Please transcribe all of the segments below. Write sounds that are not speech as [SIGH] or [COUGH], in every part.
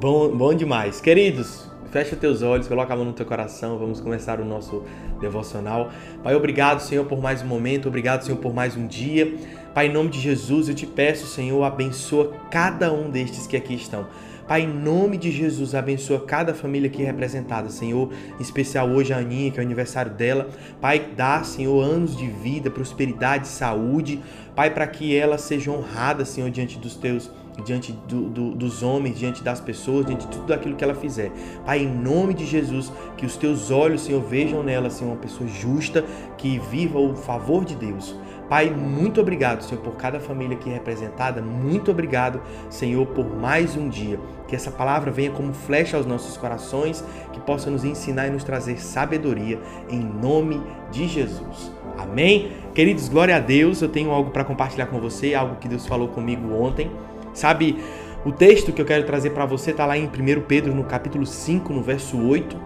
Bom, bom demais. Queridos, fecha teus olhos, coloca a mão no teu coração, vamos começar o nosso devocional. Pai, obrigado, Senhor, por mais um momento, obrigado, Senhor, por mais um dia. Pai, em nome de Jesus, eu te peço, Senhor, abençoa cada um destes que aqui estão. Pai, em nome de Jesus, abençoa cada família aqui representada, Senhor, em especial hoje a Aninha, que é o aniversário dela. Pai, dá, Senhor, anos de vida, prosperidade, saúde. Pai, para que ela seja honrada, Senhor, diante dos teus diante do, do, dos homens, diante das pessoas, diante de tudo aquilo que ela fizer. Pai, em nome de Jesus, que os teus olhos, Senhor, vejam nela, Senhor, uma pessoa justa, que viva o favor de Deus. Pai, muito obrigado, Senhor, por cada família aqui representada. Muito obrigado, Senhor, por mais um dia. Que essa palavra venha como flecha aos nossos corações, que possa nos ensinar e nos trazer sabedoria, em nome de Jesus. Amém? Queridos, glória a Deus. Eu tenho algo para compartilhar com você, algo que Deus falou comigo ontem. Sabe, o texto que eu quero trazer para você está lá em 1 Pedro, no capítulo 5, no verso 8,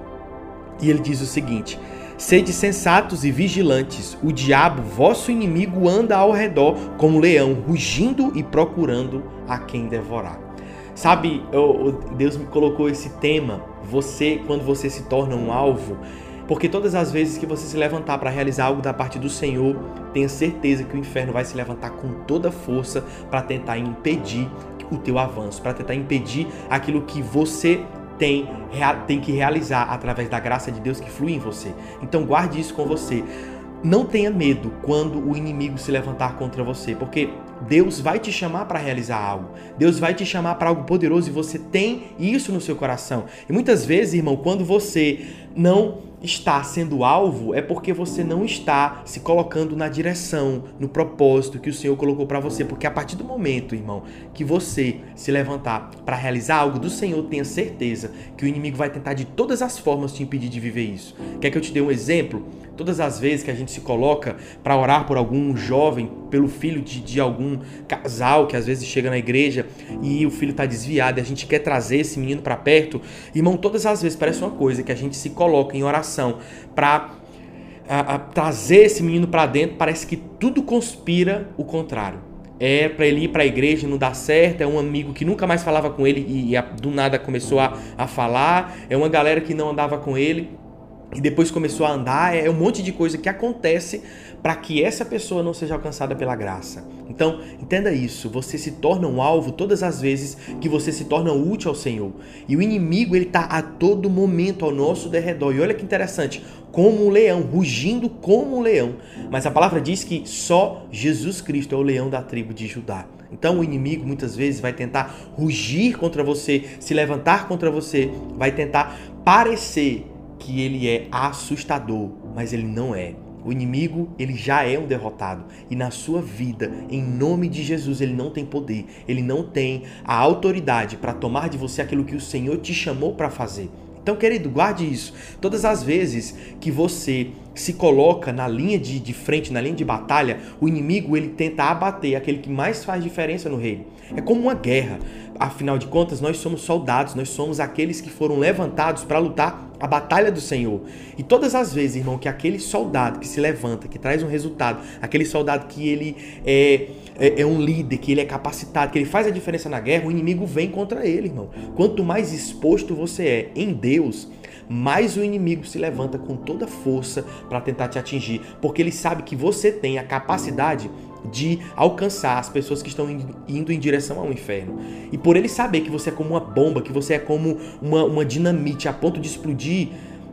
e ele diz o seguinte: Sede sensatos e vigilantes, o diabo, vosso inimigo, anda ao redor como leão, rugindo e procurando a quem devorar. Sabe, Deus me colocou esse tema, você, quando você se torna um alvo, porque todas as vezes que você se levantar para realizar algo da parte do Senhor, tenha certeza que o inferno vai se levantar com toda força para tentar impedir o teu avanço, para tentar impedir aquilo que você tem, tem que realizar através da graça de Deus que flui em você. Então guarde isso com você. Não tenha medo quando o inimigo se levantar contra você, porque Deus vai te chamar para realizar algo. Deus vai te chamar para algo poderoso e você tem isso no seu coração. E muitas vezes, irmão, quando você não está sendo alvo é porque você não está se colocando na direção, no propósito que o Senhor colocou para você. Porque a partir do momento, irmão, que você se levantar para realizar algo do Senhor, tenha certeza que o inimigo vai tentar de todas as formas te impedir de viver isso. Quer que eu te dê um exemplo? Todas as vezes que a gente se coloca para orar por algum jovem, pelo filho de, de algum casal que às vezes chega na igreja e o filho está desviado e a gente quer trazer esse menino para perto, irmão, todas as vezes parece uma coisa que a gente se coloca em oração para trazer esse menino para dentro, parece que tudo conspira o contrário. É para ele ir para a igreja e não dá certo, é um amigo que nunca mais falava com ele e, e do nada começou a, a falar, é uma galera que não andava com ele e depois começou a andar, é um monte de coisa que acontece para que essa pessoa não seja alcançada pela graça. Então, entenda isso, você se torna um alvo todas as vezes que você se torna útil ao Senhor. E o inimigo, ele tá a todo momento ao nosso derredor. E olha que interessante, como um leão, rugindo como um leão. Mas a palavra diz que só Jesus Cristo é o leão da tribo de Judá. Então o inimigo muitas vezes vai tentar rugir contra você, se levantar contra você, vai tentar parecer que ele é assustador, mas ele não é. O inimigo, ele já é um derrotado. E na sua vida, em nome de Jesus, ele não tem poder. Ele não tem a autoridade para tomar de você aquilo que o Senhor te chamou para fazer. Então, querido, guarde isso. Todas as vezes que você se coloca na linha de, de frente, na linha de batalha, o inimigo ele tenta abater aquele que mais faz diferença no reino. É como uma guerra. Afinal de contas, nós somos soldados, nós somos aqueles que foram levantados para lutar a batalha do Senhor. E todas as vezes, irmão, que aquele soldado que se levanta, que traz um resultado, aquele soldado que ele é, é, é, um líder, que ele é capacitado, que ele faz a diferença na guerra, o inimigo vem contra ele, irmão. Quanto mais exposto você é em Deus, mais o inimigo se levanta com toda força para tentar te atingir, porque ele sabe que você tem a capacidade de alcançar as pessoas que estão indo em direção ao inferno. E por ele saber que você é como uma bomba, que você é como uma, uma dinamite a ponto de explodir,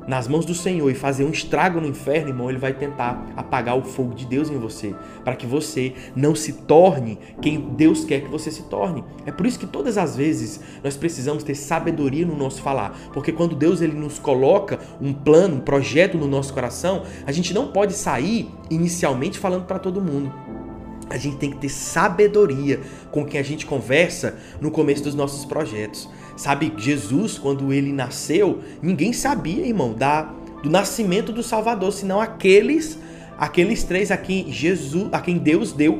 nas mãos do Senhor e fazer um estrago no inferno, irmão, ele vai tentar apagar o fogo de Deus em você, para que você não se torne quem Deus quer que você se torne. É por isso que todas as vezes nós precisamos ter sabedoria no nosso falar, porque quando Deus ele nos coloca um plano, um projeto no nosso coração, a gente não pode sair inicialmente falando para todo mundo. A gente tem que ter sabedoria com quem a gente conversa no começo dos nossos projetos. Sabe, Jesus, quando ele nasceu, ninguém sabia, irmão, da, do nascimento do Salvador, senão aqueles aqueles três a quem Jesus, a quem Deus deu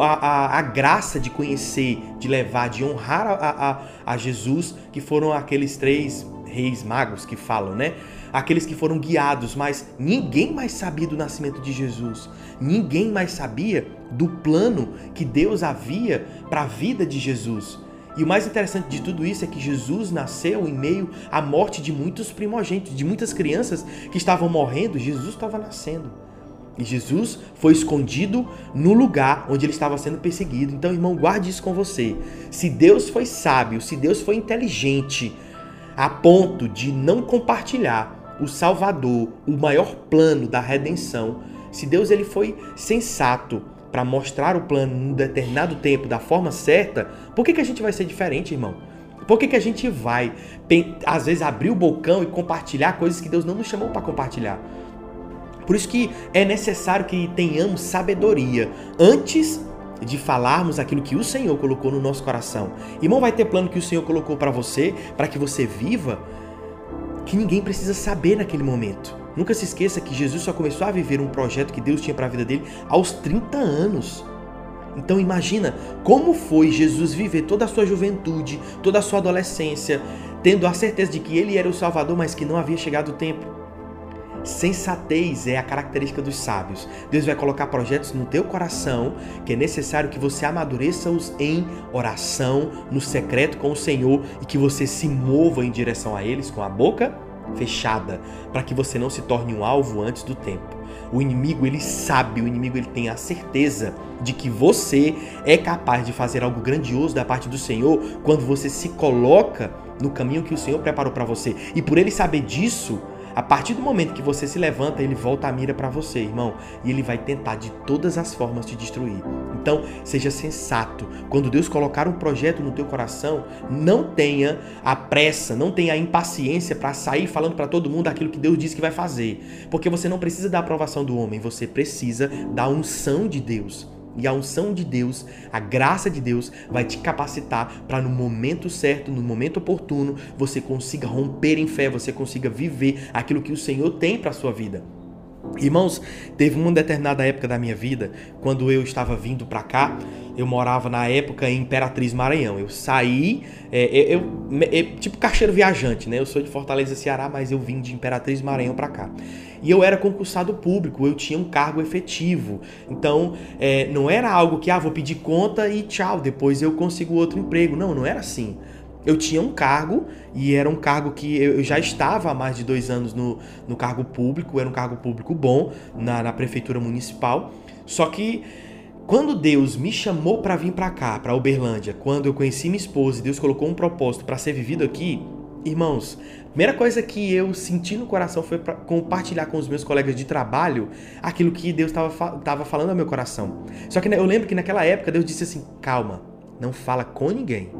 a, a, a graça de conhecer, de levar, de honrar a, a, a Jesus, que foram aqueles três reis magos que falam, né? Aqueles que foram guiados, mas ninguém mais sabia do nascimento de Jesus. Ninguém mais sabia do plano que Deus havia para a vida de Jesus. E o mais interessante de tudo isso é que Jesus nasceu em meio à morte de muitos primogênitos, de muitas crianças que estavam morrendo, Jesus estava nascendo. E Jesus foi escondido no lugar onde ele estava sendo perseguido. Então, irmão, guarde isso com você. Se Deus foi sábio, se Deus foi inteligente, a ponto de não compartilhar o Salvador, o maior plano da redenção, se Deus ele foi sensato para mostrar o plano num determinado tempo da forma certa, por que, que a gente vai ser diferente, irmão? Por que, que a gente vai, às vezes, abrir o bocão e compartilhar coisas que Deus não nos chamou para compartilhar? Por isso que é necessário que tenhamos sabedoria antes de falarmos aquilo que o Senhor colocou no nosso coração. Irmão, vai ter plano que o Senhor colocou para você, para que você viva, que ninguém precisa saber naquele momento. Nunca se esqueça que Jesus só começou a viver um projeto que Deus tinha para a vida dele aos 30 anos. Então imagina como foi Jesus viver toda a sua juventude, toda a sua adolescência, tendo a certeza de que ele era o Salvador, mas que não havia chegado o tempo. Sensatez é a característica dos sábios. Deus vai colocar projetos no teu coração que é necessário que você amadureça-os em oração, no secreto com o Senhor e que você se mova em direção a eles com a boca fechada, para que você não se torne um alvo antes do tempo. O inimigo, ele sabe, o inimigo ele tem a certeza de que você é capaz de fazer algo grandioso da parte do Senhor quando você se coloca no caminho que o Senhor preparou para você. E por ele saber disso, a partir do momento que você se levanta, ele volta a mira para você, irmão, e ele vai tentar de todas as formas te destruir. Então, seja sensato. Quando Deus colocar um projeto no teu coração, não tenha a pressa, não tenha a impaciência para sair falando para todo mundo aquilo que Deus disse que vai fazer, porque você não precisa da aprovação do homem, você precisa da unção de Deus. E a unção de Deus, a graça de Deus vai te capacitar para no momento certo, no momento oportuno, você consiga romper em fé, você consiga viver aquilo que o Senhor tem para sua vida. Irmãos, teve uma determinada época da minha vida, quando eu estava vindo para cá, eu morava na época em Imperatriz Maranhão. Eu saí, é, é eu, é, tipo caixeiro viajante, né? Eu sou de Fortaleza, Ceará, mas eu vim de Imperatriz Maranhão para cá. E eu era concursado público, eu tinha um cargo efetivo. Então, é, não era algo que, ah, vou pedir conta e tchau, depois eu consigo outro emprego. Não, não era assim. Eu tinha um cargo e era um cargo que eu já estava há mais de dois anos no, no cargo público, era um cargo público bom na, na prefeitura municipal. Só que quando Deus me chamou para vir para cá, para Uberlândia, quando eu conheci minha esposa e Deus colocou um propósito para ser vivido aqui, irmãos, primeira coisa que eu senti no coração foi compartilhar com os meus colegas de trabalho aquilo que Deus estava falando ao meu coração. Só que eu lembro que naquela época Deus disse assim: calma, não fala com ninguém,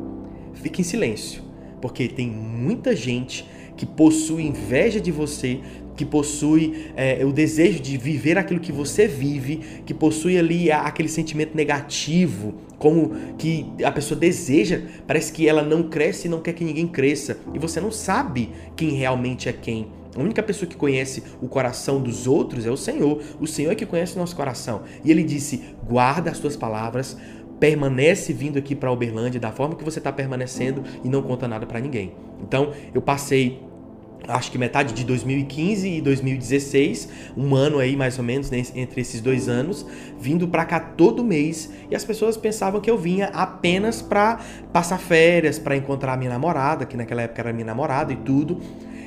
fique em silêncio, porque tem muita gente que possui inveja de você, que possui é, o desejo de viver aquilo que você vive, que possui ali aquele sentimento negativo, como que a pessoa deseja, parece que ela não cresce e não quer que ninguém cresça, e você não sabe quem realmente é quem. A única pessoa que conhece o coração dos outros é o Senhor. O Senhor é que conhece o nosso coração. E ele disse: guarda as tuas palavras, permanece vindo aqui para Uberlândia da forma que você está permanecendo e não conta nada para ninguém. Então, eu passei acho que metade de 2015 e 2016, um ano aí mais ou menos né, entre esses dois anos, vindo para cá todo mês e as pessoas pensavam que eu vinha apenas para passar férias, para encontrar minha namorada, que naquela época era minha namorada e tudo.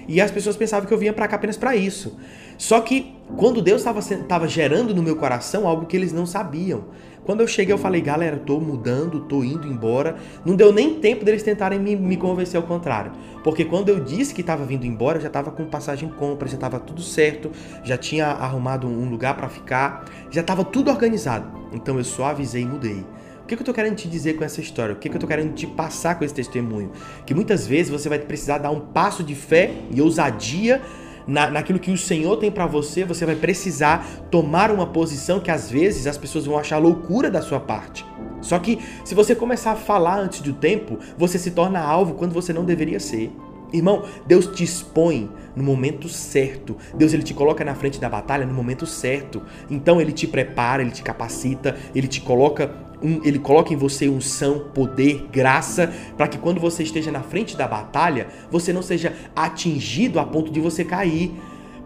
E as pessoas pensavam que eu vinha para cá apenas para isso. Só que quando Deus estava gerando no meu coração algo que eles não sabiam, quando eu cheguei, eu falei, galera, tô mudando, tô indo embora. Não deu nem tempo deles tentarem me, me convencer ao contrário. Porque quando eu disse que estava vindo embora, já estava com passagem compra, já estava tudo certo, já tinha arrumado um lugar para ficar, já estava tudo organizado. Então eu só avisei e mudei. O que, que eu tô querendo te dizer com essa história? O que, que eu tô querendo te passar com esse testemunho? Que muitas vezes você vai precisar dar um passo de fé e ousadia na, naquilo que o Senhor tem para você, você vai precisar tomar uma posição que às vezes as pessoas vão achar loucura da sua parte. Só que se você começar a falar antes do tempo, você se torna alvo quando você não deveria ser. Irmão, Deus te expõe no momento certo. Deus ele te coloca na frente da batalha no momento certo. Então ele te prepara, ele te capacita, ele te coloca um, ele coloca em você unção, poder, graça, para que quando você esteja na frente da batalha, você não seja atingido a ponto de você cair.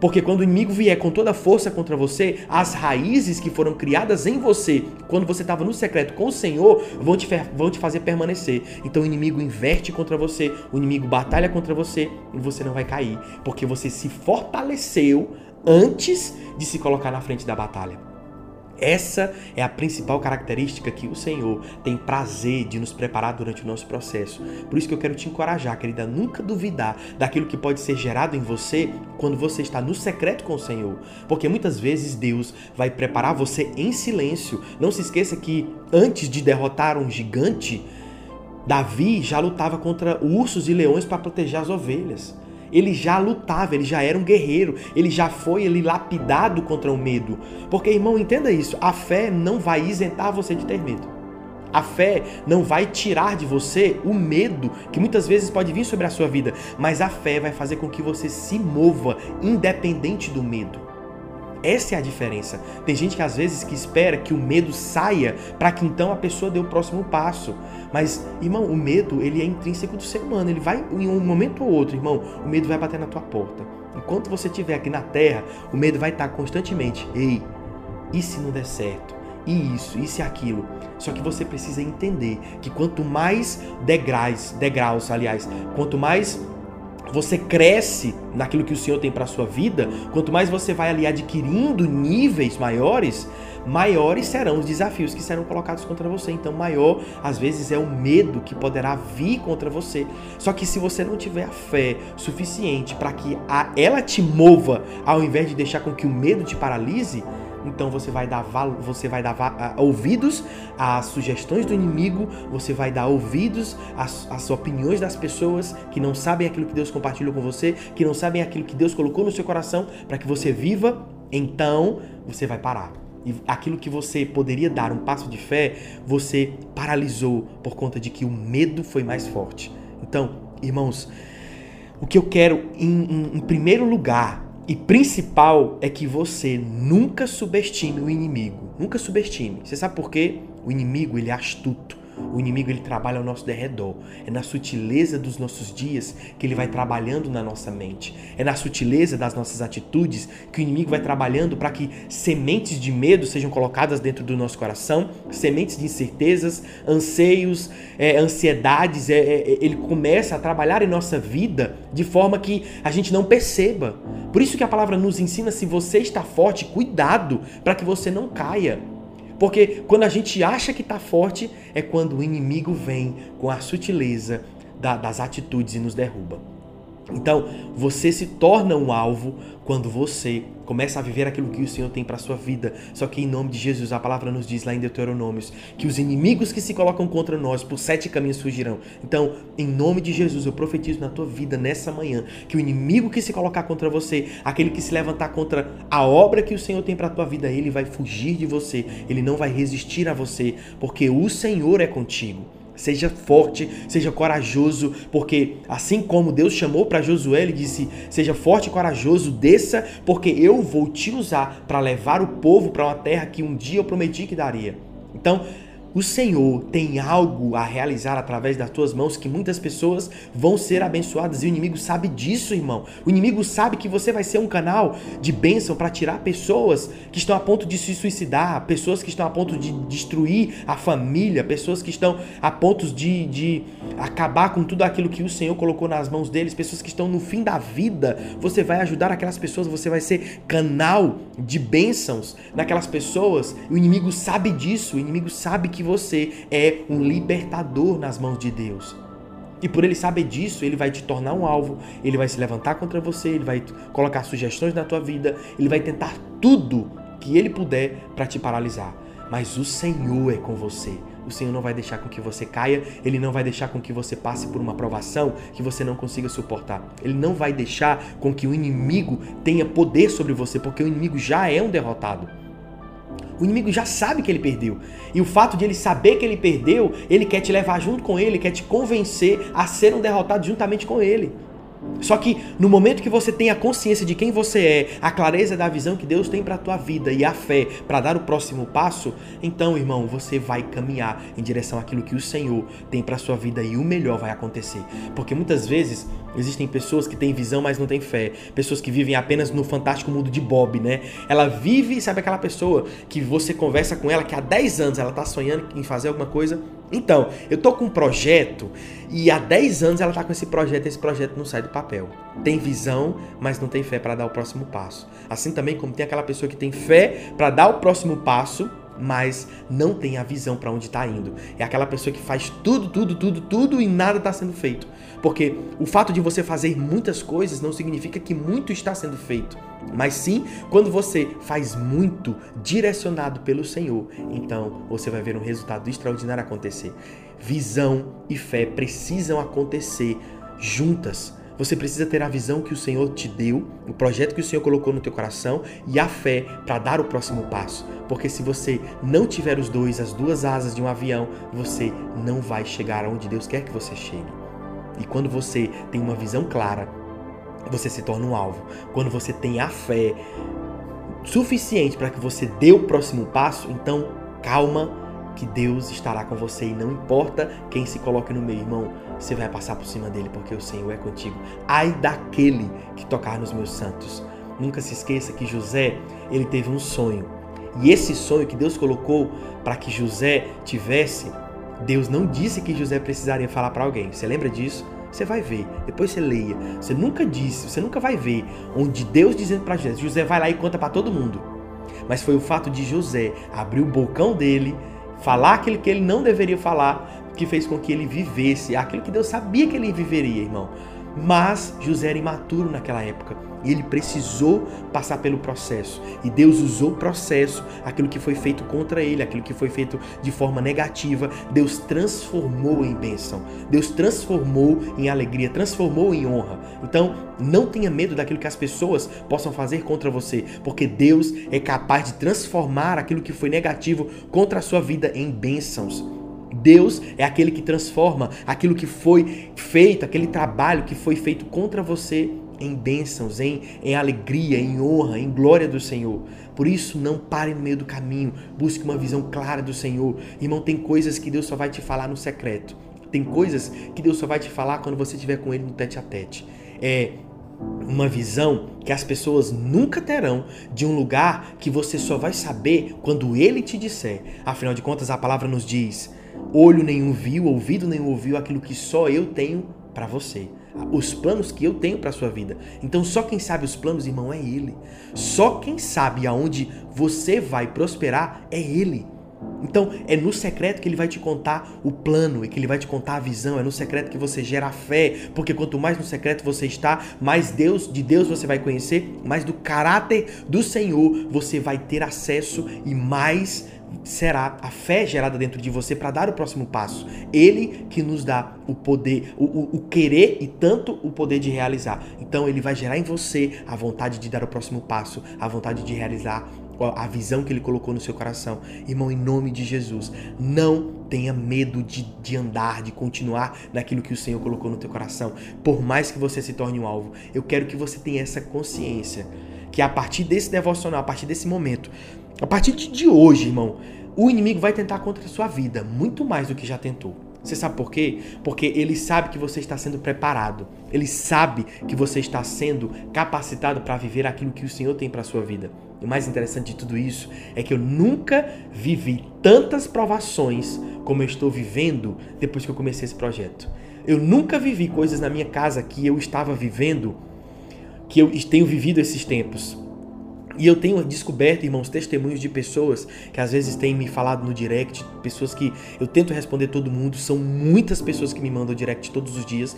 Porque quando o inimigo vier com toda a força contra você, as raízes que foram criadas em você, quando você estava no secreto com o Senhor, vão te, vão te fazer permanecer. Então o inimigo inverte contra você, o inimigo batalha contra você e você não vai cair. Porque você se fortaleceu antes de se colocar na frente da batalha. Essa é a principal característica que o Senhor tem prazer de nos preparar durante o nosso processo. Por isso que eu quero te encorajar, querida, a nunca duvidar daquilo que pode ser gerado em você quando você está no secreto com o Senhor. Porque muitas vezes Deus vai preparar você em silêncio. Não se esqueça que antes de derrotar um gigante, Davi já lutava contra ursos e leões para proteger as ovelhas. Ele já lutava, ele já era um guerreiro, ele já foi ele lapidado contra o medo. Porque, irmão, entenda isso: a fé não vai isentar você de ter medo. A fé não vai tirar de você o medo que muitas vezes pode vir sobre a sua vida, mas a fé vai fazer com que você se mova independente do medo. Essa é a diferença. Tem gente que às vezes que espera que o medo saia para que então a pessoa dê o próximo passo. Mas, irmão, o medo, ele é intrínseco do ser humano. Ele vai, em um momento ou outro, irmão, o medo vai bater na tua porta. Enquanto você estiver aqui na terra, o medo vai estar constantemente. Ei, e se não der certo? E isso, isso e aquilo. Só que você precisa entender que quanto mais degraus, degraus, aliás, quanto mais você cresce naquilo que o Senhor tem para sua vida, quanto mais você vai ali adquirindo níveis maiores, maiores serão os desafios que serão colocados contra você. Então, maior às vezes é o medo que poderá vir contra você. Só que se você não tiver a fé suficiente para que a, ela te mova, ao invés de deixar com que o medo te paralise, então você vai dar você vai dar ouvidos às sugestões do inimigo, você vai dar ouvidos às, às opiniões das pessoas que não sabem aquilo que Deus compartilhou com você, que não sabem aquilo que Deus colocou no seu coração para que você viva. Então você vai parar. E aquilo que você poderia dar um passo de fé, você paralisou por conta de que o medo foi mais forte. Então, irmãos, o que eu quero em, em, em primeiro lugar e principal é que você nunca subestime o inimigo. Nunca subestime. Você sabe por quê? O inimigo ele é astuto. O inimigo ele trabalha ao nosso derredor. É na sutileza dos nossos dias que ele vai trabalhando na nossa mente. É na sutileza das nossas atitudes que o inimigo vai trabalhando para que sementes de medo sejam colocadas dentro do nosso coração, sementes de incertezas, anseios, é, ansiedades. É, é, ele começa a trabalhar em nossa vida de forma que a gente não perceba. Por isso que a palavra nos ensina: se você está forte, cuidado para que você não caia. Porque quando a gente acha que está forte, é quando o inimigo vem com a sutileza da, das atitudes e nos derruba. Então, você se torna um alvo quando você começa a viver aquilo que o Senhor tem para sua vida. Só que em nome de Jesus, a palavra nos diz lá em Deuteronômios que os inimigos que se colocam contra nós por sete caminhos fugirão. Então, em nome de Jesus, eu profetizo na tua vida nessa manhã que o inimigo que se colocar contra você, aquele que se levantar contra a obra que o Senhor tem para tua vida, ele vai fugir de você. Ele não vai resistir a você, porque o Senhor é contigo. Seja forte, seja corajoso, porque assim como Deus chamou para Josué, ele disse: Seja forte e corajoso, desça, porque eu vou te usar para levar o povo para uma terra que um dia eu prometi que daria. Então, o Senhor tem algo a realizar através das tuas mãos que muitas pessoas vão ser abençoadas e o inimigo sabe disso, irmão. O inimigo sabe que você vai ser um canal de bênção para tirar pessoas que estão a ponto de se suicidar, pessoas que estão a ponto de destruir a família, pessoas que estão a ponto de, de acabar com tudo aquilo que o Senhor colocou nas mãos deles, pessoas que estão no fim da vida. Você vai ajudar aquelas pessoas, você vai ser canal de bênçãos naquelas pessoas. O inimigo sabe disso, o inimigo sabe que você é um libertador nas mãos de Deus. E por ele saber disso, ele vai te tornar um alvo, ele vai se levantar contra você, ele vai colocar sugestões na tua vida, ele vai tentar tudo que ele puder para te paralisar. Mas o Senhor é com você. O Senhor não vai deixar com que você caia, ele não vai deixar com que você passe por uma provação que você não consiga suportar. Ele não vai deixar com que o inimigo tenha poder sobre você, porque o inimigo já é um derrotado. O inimigo já sabe que ele perdeu. E o fato de ele saber que ele perdeu, ele quer te levar junto com ele, quer te convencer a ser um derrotado juntamente com ele. Só que no momento que você tem a consciência de quem você é, a clareza da visão que Deus tem para a tua vida e a fé para dar o próximo passo, então, irmão, você vai caminhar em direção àquilo que o Senhor tem para sua vida e o melhor vai acontecer. Porque muitas vezes Existem pessoas que têm visão, mas não têm fé. Pessoas que vivem apenas no fantástico mundo de Bob, né? Ela vive, sabe aquela pessoa que você conversa com ela que há 10 anos ela tá sonhando em fazer alguma coisa? Então, eu tô com um projeto e há 10 anos ela tá com esse projeto e esse projeto não sai do papel. Tem visão, mas não tem fé para dar o próximo passo. Assim também como tem aquela pessoa que tem fé para dar o próximo passo, mas não tem a visão para onde está indo. É aquela pessoa que faz tudo, tudo, tudo, tudo e nada está sendo feito. Porque o fato de você fazer muitas coisas não significa que muito está sendo feito. Mas sim, quando você faz muito direcionado pelo Senhor, então você vai ver um resultado extraordinário acontecer. Visão e fé precisam acontecer juntas. Você precisa ter a visão que o Senhor te deu, o projeto que o Senhor colocou no teu coração e a fé para dar o próximo passo. Porque se você não tiver os dois, as duas asas de um avião, você não vai chegar aonde Deus quer que você chegue. E quando você tem uma visão clara, você se torna um alvo. Quando você tem a fé suficiente para que você dê o próximo passo, então calma que Deus estará com você e não importa quem se coloque no meio, irmão, você vai passar por cima dele porque o Senhor é contigo. Ai daquele que tocar nos meus santos. Nunca se esqueça que José, ele teve um sonho. E esse sonho que Deus colocou para que José tivesse, Deus não disse que José precisaria falar para alguém. Você lembra disso? Você vai ver, depois você leia. Você nunca disse, você nunca vai ver onde Deus dizendo para José, José vai lá e conta para todo mundo. Mas foi o fato de José abrir o bocão dele, falar aquilo que ele não deveria falar, que fez com que ele vivesse aquilo que Deus sabia que ele viveria, irmão. Mas José era imaturo naquela época e ele precisou passar pelo processo. E Deus usou o processo, aquilo que foi feito contra ele, aquilo que foi feito de forma negativa, Deus transformou em bênção. Deus transformou em alegria, transformou em honra. Então, não tenha medo daquilo que as pessoas possam fazer contra você, porque Deus é capaz de transformar aquilo que foi negativo contra a sua vida em bênçãos. Deus é aquele que transforma aquilo que foi feito, aquele trabalho que foi feito contra você em bênçãos, em, em alegria, em honra, em glória do Senhor. Por isso, não pare no meio do caminho, busque uma visão clara do Senhor. Irmão, tem coisas que Deus só vai te falar no secreto. Tem coisas que Deus só vai te falar quando você estiver com Ele no tete a tete. É uma visão que as pessoas nunca terão de um lugar que você só vai saber quando Ele te disser. Afinal de contas, a palavra nos diz Olho nenhum viu, ouvido nenhum ouviu aquilo que só eu tenho para você. Os planos que eu tenho para sua vida. Então só quem sabe os planos, irmão, é ele. Só quem sabe aonde você vai prosperar é ele. Então, é no secreto que ele vai te contar o plano e que ele vai te contar a visão, é no secreto que você gera a fé, porque quanto mais no secreto você está, mais Deus, de Deus você vai conhecer, mais do caráter do Senhor você vai ter acesso e mais será a fé gerada dentro de você para dar o próximo passo. Ele que nos dá o poder, o, o, o, querer e tanto o poder de realizar. Então ele vai gerar em você a vontade de dar o próximo passo, a vontade de realizar a visão que ele colocou no seu coração. Irmão, em nome de Jesus, não tenha medo de, de andar, de continuar naquilo que o Senhor colocou no teu coração. Por mais que você se torne um alvo, eu quero que você tenha essa consciência que a partir desse devocional, a partir desse momento, a partir de hoje, irmão, o inimigo vai tentar contra a sua vida muito mais do que já tentou. Você sabe por quê? Porque ele sabe que você está sendo preparado. Ele sabe que você está sendo capacitado para viver aquilo que o Senhor tem para sua vida. E o mais interessante de tudo isso é que eu nunca vivi tantas provações como eu estou vivendo depois que eu comecei esse projeto. Eu nunca vivi coisas na minha casa que eu estava vivendo, que eu tenho vivido esses tempos. E eu tenho descoberto, irmãos, testemunhos de pessoas que às vezes têm me falado no direct, pessoas que eu tento responder todo mundo, são muitas pessoas que me mandam direct todos os dias.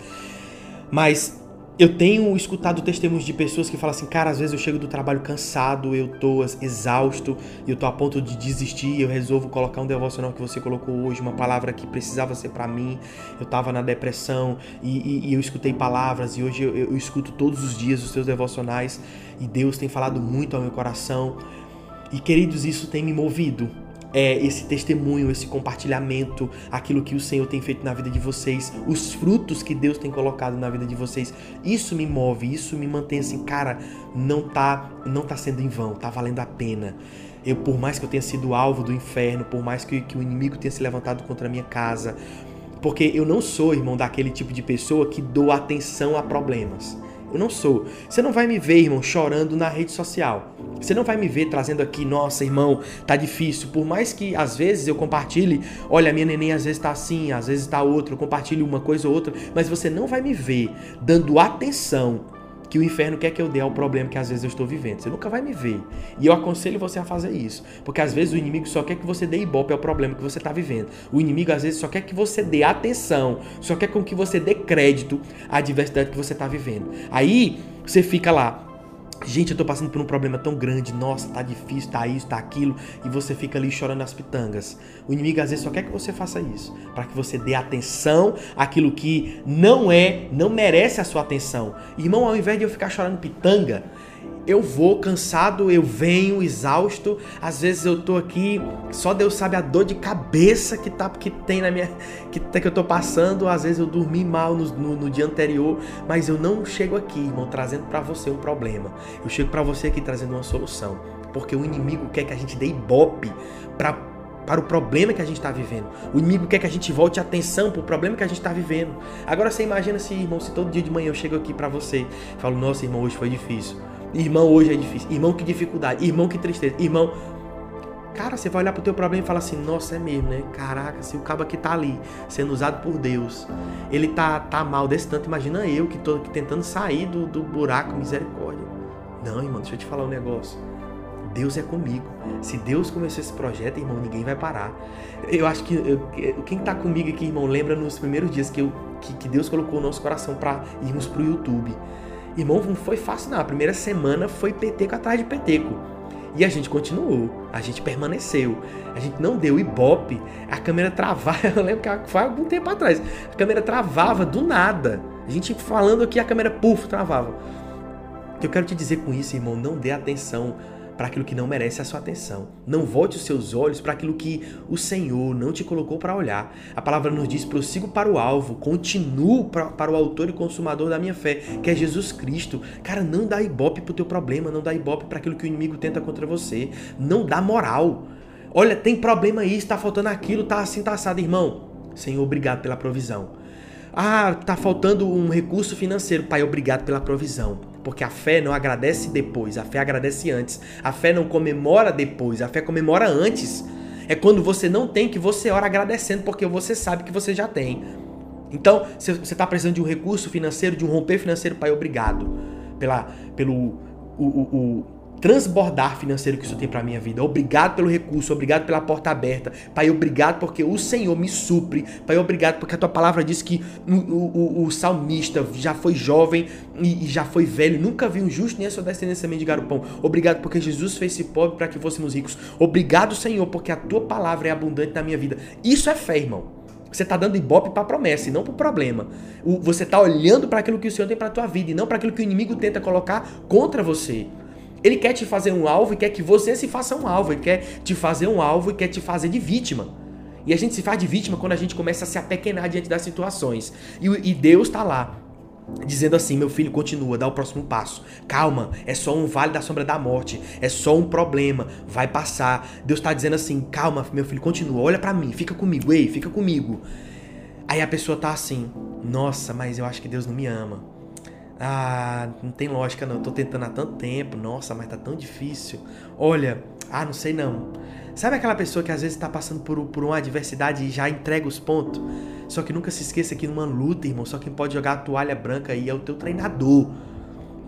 Mas eu tenho escutado testemunhos de pessoas que falam assim, cara, às vezes eu chego do trabalho cansado, eu tô exausto, eu tô a ponto de desistir, eu resolvo colocar um devocional que você colocou hoje, uma palavra que precisava ser para mim. Eu tava na depressão e, e, e, eu escutei palavras e hoje eu, eu escuto todos os dias os seus devocionais e Deus tem falado muito ao meu coração. E queridos, isso tem me movido é, esse testemunho, esse compartilhamento, aquilo que o Senhor tem feito na vida de vocês, os frutos que Deus tem colocado na vida de vocês. Isso me move, isso me mantém assim, cara, não tá, não tá sendo em vão, tá valendo a pena. Eu, por mais que eu tenha sido alvo do inferno, por mais que, que o inimigo tenha se levantado contra a minha casa, Porque eu não sou, irmão, daquele tipo de pessoa que dou atenção a problemas. Eu não sou. Você não vai me ver, irmão, chorando na rede social. Você não vai me ver trazendo aqui, nossa, irmão, tá difícil. Por mais que às vezes eu compartilhe, olha, minha neném às vezes tá assim, às vezes tá outra, eu compartilho uma coisa ou outra, mas você não vai me ver dando atenção que o inferno quer que eu dê ao problema que às vezes eu estou vivendo. Você nunca vai me ver. E eu aconselho você a fazer isso. Porque às vezes o inimigo só quer que você dê ibope ao problema que você está vivendo. O inimigo às vezes só quer que você dê atenção, só quer com que você dê crédito à diversidade que você está vivendo. Aí você fica lá, Gente, eu tô passando por um problema tão grande, nossa, tá difícil, tá isso, tá aquilo, e você fica ali chorando as pitangas. O inimigo às vezes só quer que você faça isso, para que você dê atenção àquilo que não é, não merece a sua atenção. Irmão, ao invés de eu ficar chorando pitanga, eu vou cansado, eu venho exausto. Às vezes eu tô aqui, só Deus sabe a dor de cabeça que tá que tem na minha que, que eu tô passando. Às vezes eu dormi mal no, no, no dia anterior, mas eu não chego aqui, irmão, trazendo para você um problema. Eu chego para você aqui trazendo uma solução, porque o inimigo quer que a gente dê ibope para para o problema que a gente está vivendo. O inimigo quer que a gente volte a atenção para o problema que a gente está vivendo. Agora você imagina se, irmão, se todo dia de manhã eu chego aqui para você e falo, nossa, irmão, hoje foi difícil. Irmão, hoje é difícil. Irmão, que dificuldade. Irmão, que tristeza. Irmão, cara, você vai olhar pro teu problema e falar assim: "Nossa, é mesmo, né? Caraca, se o cabo aqui tá ali, sendo usado por Deus, ele tá tá mal desse tanto, imagina eu que tô tentando sair do, do buraco, misericórdia". Não, irmão, deixa eu te falar um negócio. Deus é comigo. Se Deus começou esse projeto, irmão, ninguém vai parar. Eu acho que eu, quem tá comigo aqui, irmão, lembra nos primeiros dias que, eu, que, que Deus colocou o nosso coração para irmos pro YouTube. Irmão, não foi fácil não. A primeira semana foi peteco atrás de peteco. E a gente continuou, a gente permaneceu, a gente não deu ibope, a câmera travava, [LAUGHS] eu lembro que foi algum tempo atrás, a câmera travava do nada. A gente falando aqui, a câmera, puf, travava. O que eu quero te dizer com isso, irmão, não dê atenção para aquilo que não merece a sua atenção. Não volte os seus olhos para aquilo que o Senhor não te colocou para olhar. A palavra nos diz: prossigo para o alvo, continuo para, para o autor e consumador da minha fé, que é Jesus Cristo. Cara, não dá ibope pro teu problema, não dá ibope para aquilo que o inimigo tenta contra você. Não dá moral. Olha, tem problema aí, está faltando aquilo, tá assim, tá assado, irmão. Senhor, obrigado pela provisão. Ah, tá faltando um recurso financeiro. Pai, obrigado pela provisão. Porque a fé não agradece depois, a fé agradece antes. A fé não comemora depois, a fé comemora antes. É quando você não tem que você ora agradecendo, porque você sabe que você já tem. Então, se você está precisando de um recurso financeiro, de um romper financeiro, Pai, obrigado pela, pelo o, o, o transbordar financeiro que isso tem para minha vida. Obrigado pelo recurso, obrigado pela porta aberta. Pai, obrigado porque o Senhor me supre. Pai, obrigado porque a tua palavra diz que o, o, o salmista já foi jovem e, e, já foi velho, nunca viu um justo nem a sua descendência mendigar o pão. Obrigado porque Jesus fez-se pobre para que fôssemos ricos. Obrigado, Senhor, porque a tua palavra é abundante na minha vida. Isso é fé, irmão. Você está dando ibope para promessa e não para problema. Você está olhando para aquilo que o Senhor tem para tua vida e não para aquilo que o inimigo tenta colocar contra você. Ele quer te fazer um alvo e quer que você se faça um alvo. Ele quer te fazer um alvo e quer te fazer de vítima. E a gente se faz de vítima quando a gente começa a se apequenar diante das situações. E, e Deus está lá, dizendo assim: meu filho, continua, dá o próximo passo. Calma, é só um vale da sombra da morte, é só um problema, vai passar. Deus está dizendo assim: calma, meu filho, continua, olha para mim, fica comigo, ei, fica comigo. Aí a pessoa tá assim: nossa, mas eu acho que Deus não me ama. Ah, não tem lógica não. Eu tô tentando há tanto tempo. Nossa, mas tá tão difícil. Olha, ah, não sei não. Sabe aquela pessoa que às vezes tá passando por, por uma adversidade e já entrega os pontos? Só que nunca se esqueça que numa luta, irmão, só quem pode jogar a toalha branca aí é o teu treinador.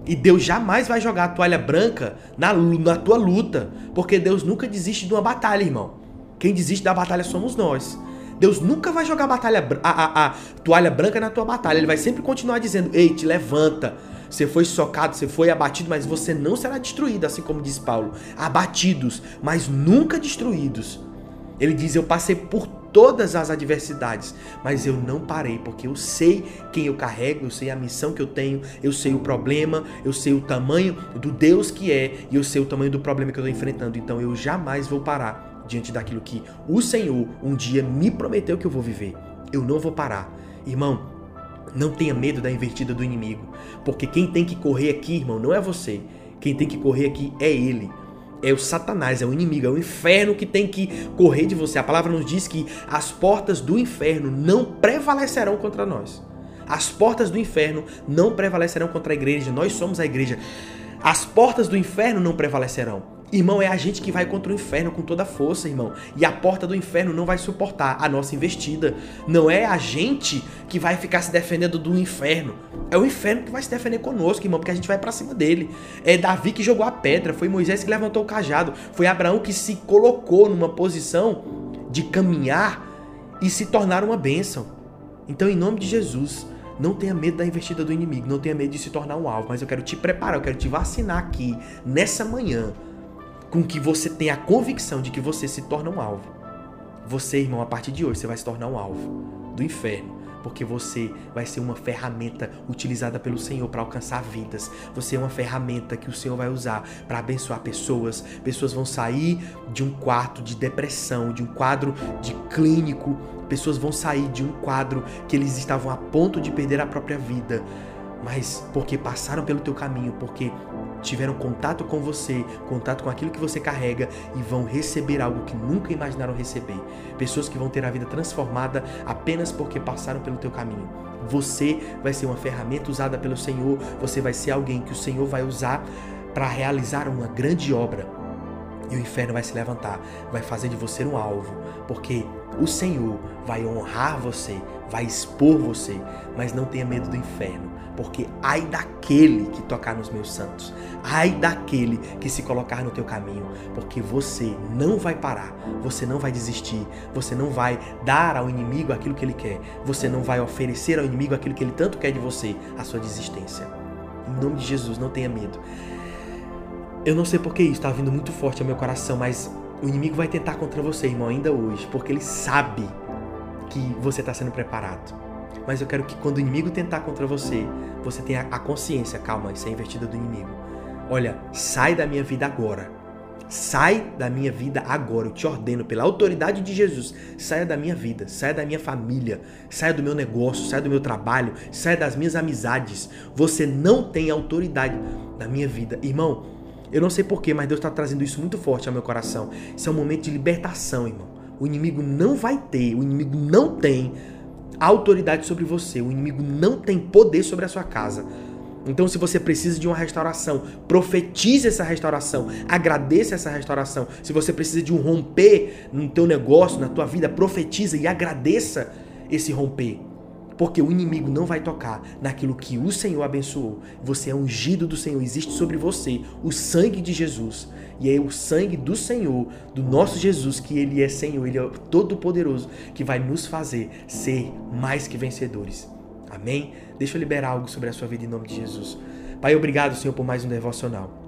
E Deus jamais vai jogar a toalha branca na, na tua luta. Porque Deus nunca desiste de uma batalha, irmão. Quem desiste da batalha somos nós. Deus nunca vai jogar a, batalha, a, a, a toalha branca na tua batalha. Ele vai sempre continuar dizendo: Ei, te levanta. Você foi socado, você foi abatido, mas você não será destruído, assim como diz Paulo. Abatidos, mas nunca destruídos. Ele diz: Eu passei por todas as adversidades, mas eu não parei, porque eu sei quem eu carrego, eu sei a missão que eu tenho, eu sei o problema, eu sei o tamanho do Deus que é, e eu sei o tamanho do problema que eu estou enfrentando. Então eu jamais vou parar diante daquilo que o Senhor um dia me prometeu que eu vou viver. Eu não vou parar. Irmão, não tenha medo da invertida do inimigo, porque quem tem que correr aqui, irmão, não é você. Quem tem que correr aqui é ele. é o Satanás, é o inimigo, é o inferno que tem que correr de você. A palavra nos diz que as portas do inferno não prevalecerão contra nós. As portas do inferno não prevalecerão contra a igreja. Nós somos a igreja. As portas do inferno não prevalecerão. Irmão, é a gente que vai contra o inferno com toda a força, irmão. E a porta do inferno não vai suportar a nossa investida. Não é a gente que vai ficar se defendendo do inferno. É o inferno que vai se defender conosco, irmão, porque a gente vai para cima dele. É Davi que jogou a pedra, foi Moisés que levantou o cajado, foi Abraão que se colocou numa posição de caminhar e se tornar uma bênção. Então, em nome de Jesus, não tenha medo da investida do inimigo, não tenha medo de se tornar um alvo, mas eu quero te preparar, eu quero te vacinar aqui nessa manhã com que você tenha a convicção de que você se torna um alvo. Você, irmão, a partir de hoje, você vai se tornar um alvo do inferno, porque você vai ser uma ferramenta utilizada pelo Senhor para alcançar vidas. Você é uma ferramenta que o Senhor vai usar para abençoar pessoas. Pessoas vão sair de um quarto de depressão, de um quadro de clínico. Pessoas vão sair de um quadro que eles estavam a ponto de perder a própria vida mas porque passaram pelo teu caminho, porque tiveram contato com você, contato com aquilo que você carrega e vão receber algo que nunca imaginaram receber. Pessoas que vão ter a vida transformada apenas porque passaram pelo teu caminho. Você vai ser uma ferramenta usada pelo Senhor, você vai ser alguém que o Senhor vai usar para realizar uma grande obra. E o inferno vai se levantar, vai fazer de você um alvo, porque o Senhor vai honrar você, vai expor você, mas não tenha medo do inferno porque ai daquele que tocar nos meus santos, ai daquele que se colocar no teu caminho, porque você não vai parar, você não vai desistir, você não vai dar ao inimigo aquilo que ele quer, você não vai oferecer ao inimigo aquilo que ele tanto quer de você, a sua desistência. Em nome de Jesus, não tenha medo. Eu não sei porque isso está vindo muito forte ao meu coração, mas o inimigo vai tentar contra você, irmão, ainda hoje, porque ele sabe que você está sendo preparado. Mas eu quero que quando o inimigo tentar contra você, você tenha a consciência, calma, isso é investida do inimigo. Olha, sai da minha vida agora. Sai da minha vida agora. Eu te ordeno pela autoridade de Jesus. Saia da minha vida, saia da minha família, saia do meu negócio, saia do meu trabalho, saia das minhas amizades. Você não tem autoridade na minha vida. Irmão, eu não sei porquê, mas Deus está trazendo isso muito forte ao meu coração. Isso é um momento de libertação, irmão. O inimigo não vai ter, o inimigo não tem autoridade sobre você. O inimigo não tem poder sobre a sua casa. Então, se você precisa de uma restauração, profetize essa restauração, agradeça essa restauração. Se você precisa de um romper no teu negócio, na tua vida, profetiza e agradeça esse romper. Porque o inimigo não vai tocar naquilo que o Senhor abençoou. Você é ungido do Senhor, existe sobre você o sangue de Jesus. E é o sangue do Senhor, do nosso Jesus, que Ele é Senhor, Ele é todo-poderoso, que vai nos fazer ser mais que vencedores. Amém? Deixa eu liberar algo sobre a sua vida em nome de Jesus. Pai, obrigado, Senhor, por mais um devocional.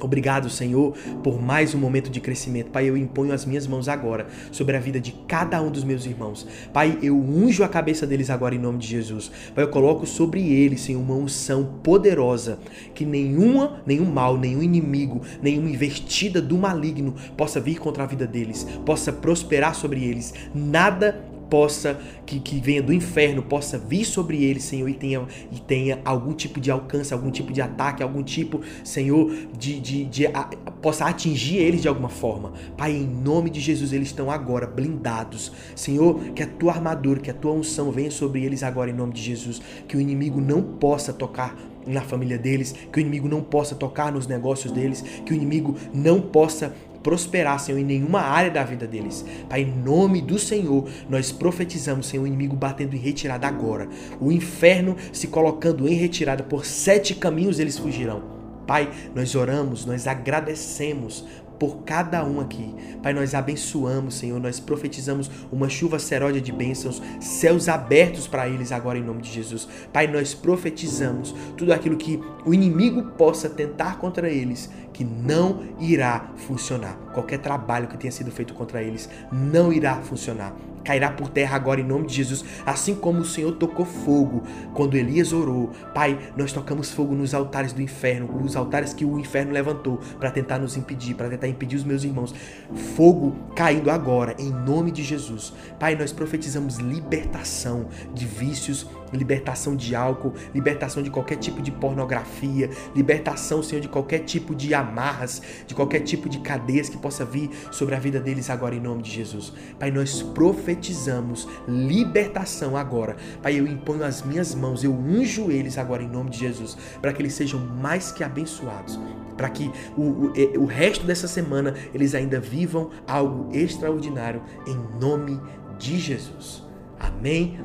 Obrigado, Senhor, por mais um momento de crescimento. Pai, eu imponho as minhas mãos agora sobre a vida de cada um dos meus irmãos. Pai, eu unjo a cabeça deles agora em nome de Jesus. Pai, eu coloco sobre eles, Senhor, uma unção poderosa, que nenhuma, nenhum mal, nenhum inimigo, nenhuma investida do maligno possa vir contra a vida deles, possa prosperar sobre eles. Nada possa que, que venha do inferno possa vir sobre eles, Senhor, e tenha, e tenha algum tipo de alcance, algum tipo de ataque, algum tipo, Senhor, de, de, de a, possa atingir eles de alguma forma. Pai, em nome de Jesus, eles estão agora blindados. Senhor, que a tua armadura, que a tua unção venha sobre eles agora em nome de Jesus, que o inimigo não possa tocar na família deles, que o inimigo não possa tocar nos negócios deles, que o inimigo não possa prosperar, Senhor, em nenhuma área da vida deles. Pai, em nome do Senhor, nós profetizamos, Senhor, o inimigo batendo em retirada agora. O inferno se colocando em retirada. Por sete caminhos eles fugirão. Pai, nós oramos, nós agradecemos por cada um aqui. Pai, nós abençoamos, Senhor, nós profetizamos uma chuva seródia de bênçãos, céus abertos para eles agora em nome de Jesus. Pai, nós profetizamos tudo aquilo que o inimigo possa tentar contra eles, que não irá funcionar. Qualquer trabalho que tenha sido feito contra eles não irá funcionar cairá por terra agora em nome de Jesus, assim como o Senhor tocou fogo quando Elias orou. Pai, nós tocamos fogo nos altares do inferno, os altares que o inferno levantou para tentar nos impedir, para tentar impedir os meus irmãos. Fogo caindo agora em nome de Jesus. Pai, nós profetizamos libertação de vícios, libertação de álcool, libertação de qualquer tipo de pornografia, libertação, Senhor, de qualquer tipo de amarras, de qualquer tipo de cadeias que possa vir sobre a vida deles agora em nome de Jesus. Pai, nós profetizamos libertação agora. Pai, eu imponho as minhas mãos, eu unjo eles agora em nome de Jesus, para que eles sejam mais que abençoados para que o, o, o, resto dessa semana eles ainda vivam algo extraordinário em nome de Jesus. Amém.